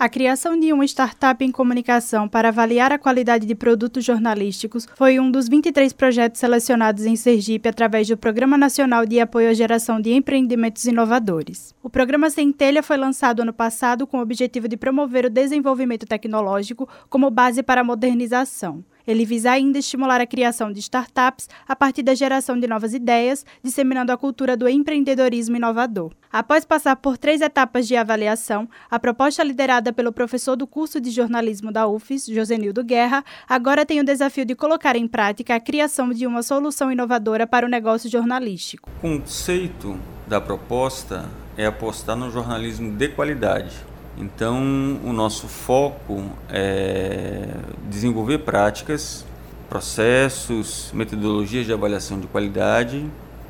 A criação de uma startup em comunicação para avaliar a qualidade de produtos jornalísticos foi um dos 23 projetos selecionados em Sergipe através do Programa Nacional de Apoio à Geração de Empreendimentos Inovadores. O programa Centelha foi lançado ano passado com o objetivo de promover o desenvolvimento tecnológico como base para a modernização. Ele visa ainda estimular a criação de startups a partir da geração de novas ideias, disseminando a cultura do empreendedorismo inovador. Após passar por três etapas de avaliação, a proposta liderada pelo professor do curso de jornalismo da UFES, Josenildo Guerra, agora tem o desafio de colocar em prática a criação de uma solução inovadora para o negócio jornalístico. O conceito da proposta é apostar no jornalismo de qualidade então, o nosso foco é desenvolver práticas, processos, metodologias de avaliação de qualidade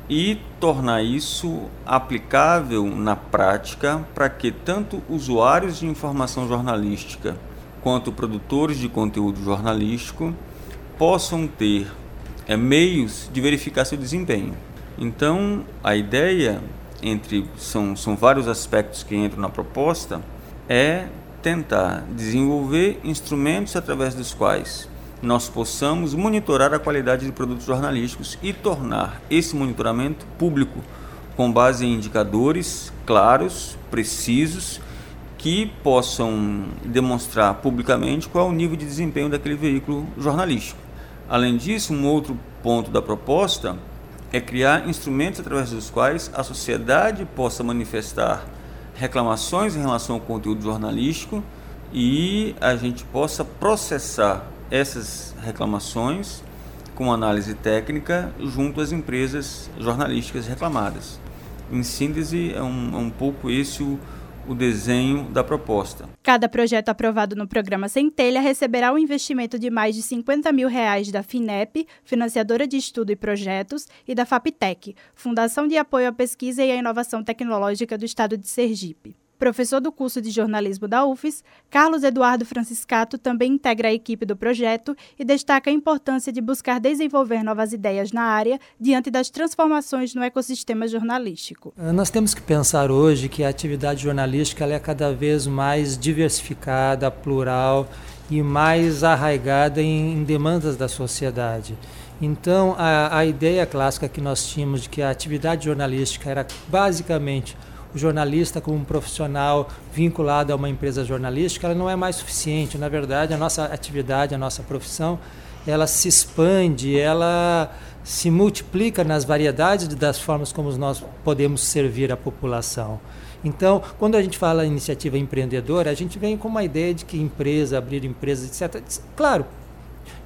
e tornar isso aplicável na prática para que tanto usuários de informação jornalística quanto produtores de conteúdo jornalístico possam ter é, meios de verificar seu desempenho. Então, a ideia entre são, são vários aspectos que entram na proposta é tentar desenvolver instrumentos através dos quais nós possamos monitorar a qualidade de produtos jornalísticos e tornar esse monitoramento público com base em indicadores claros, precisos, que possam demonstrar publicamente qual é o nível de desempenho daquele veículo jornalístico. Além disso, um outro ponto da proposta é criar instrumentos através dos quais a sociedade possa manifestar reclamações em relação ao conteúdo jornalístico e a gente possa processar essas reclamações com análise técnica junto às empresas jornalísticas reclamadas. Em síntese, é um, é um pouco esse o o desenho da proposta. Cada projeto aprovado no programa Centelha receberá um investimento de mais de 50 mil reais da FINEP, financiadora de estudo e projetos, e da FAPTEC, Fundação de Apoio à Pesquisa e à Inovação Tecnológica do Estado de Sergipe. Professor do curso de jornalismo da UFES, Carlos Eduardo Franciscato também integra a equipe do projeto e destaca a importância de buscar desenvolver novas ideias na área diante das transformações no ecossistema jornalístico. Ah, nós temos que pensar hoje que a atividade jornalística é cada vez mais diversificada, plural e mais arraigada em, demandas da sociedade. Então, a, a ideia clássica que nós tínhamos de que a atividade jornalística era basicamente o jornalista como um profissional vinculado a uma empresa jornalística, ela não é mais suficiente. Na verdade, a nossa atividade, a nossa profissão, ela se expande, ela se multiplica nas variedades das formas como nós podemos servir a população. Então, quando a gente fala em iniciativa empreendedora, a gente vem com uma ideia de que empresa, abrir empresas, etc. Claro,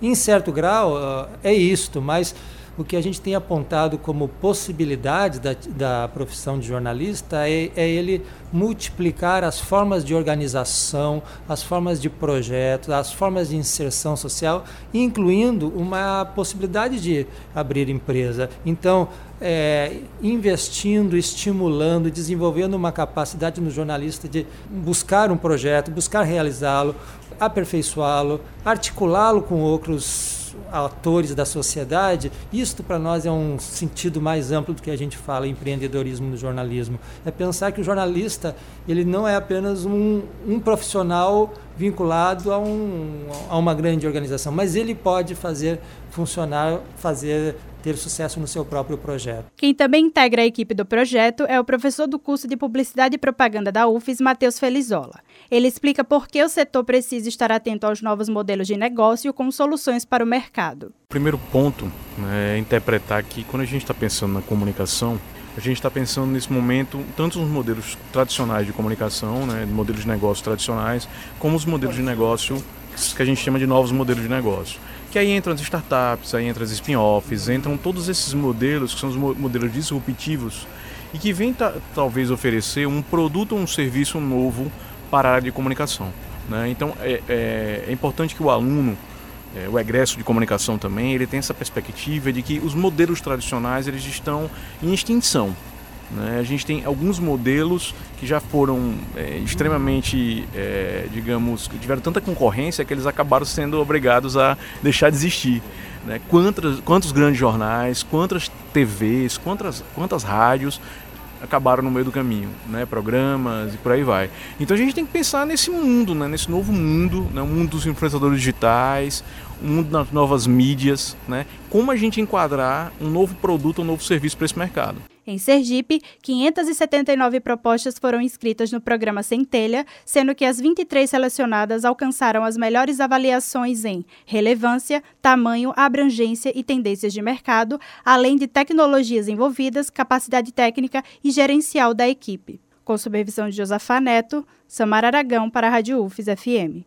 em certo grau é isto, mas o que a gente tem apontado como possibilidade da, da profissão de jornalista é, é, ele multiplicar as formas de organização, as formas de projetos, as formas de inserção social, incluindo uma possibilidade de abrir empresa. Então, é, investindo, estimulando, desenvolvendo uma capacidade no jornalista de buscar um projeto, buscar realizá-lo, aperfeiçoá-lo, articulá-lo com outros atores da sociedade, isto para nós é um sentido mais amplo do que a gente fala em empreendedorismo no jornalismo. É pensar que o jornalista ele não é apenas um, um profissional vinculado a, um, a uma grande organização, mas ele pode fazer funcionar, fazer ter sucesso no seu próprio projeto. Quem também integra a equipe do projeto é o professor do curso de Publicidade e Propaganda da UFES, Matheus Felizola. Ele explica por que o setor precisa estar atento aos novos modelos de negócio com soluções para o mercado. O primeiro ponto né, é interpretar que quando a gente está pensando na comunicação, a gente está pensando nesse momento tanto nos modelos tradicionais de comunicação, né, modelos de negócio tradicionais, como os modelos de negócio que a gente chama de novos modelos de negócio. Que aí entram as startups, aí entram as spin-offs, entram todos esses modelos que são os modelos disruptivos e que vêm talvez oferecer um produto ou um serviço novo para a área de comunicação. Né? Então é, é, é, importante que o aluno, é, o egresso de comunicação também, ele tenha essa perspectiva de que os modelos tradicionais eles estão em extinção. Né? A gente tem alguns modelos que já foram é, extremamente, é, digamos, tiveram tanta concorrência que eles acabaram sendo obrigados a deixar de existir. Né? Quantas, quantos grandes jornais, quantas TVs, quantas, quantas rádios acabaram no meio do caminho, né? Programas e por aí vai. Então a gente tem que pensar nesse mundo, né? Nesse novo mundo, né? O mundo dos influenciadores digitais, o mundo das novas mídias, né? Como a gente enquadrar um novo produto, um novo serviço para esse mercado. Em Sergipe, 579 propostas foram inscritas no programa Centelha, sendo que as 23 selecionadas alcançaram as melhores avaliações em relevância, tamanho, abrangência e tendências de mercado, além de tecnologias envolvidas, capacidade técnica e gerencial da equipe. Com supervisão de Josafá Neto, Samara Aragão para a Rádio UFES FM.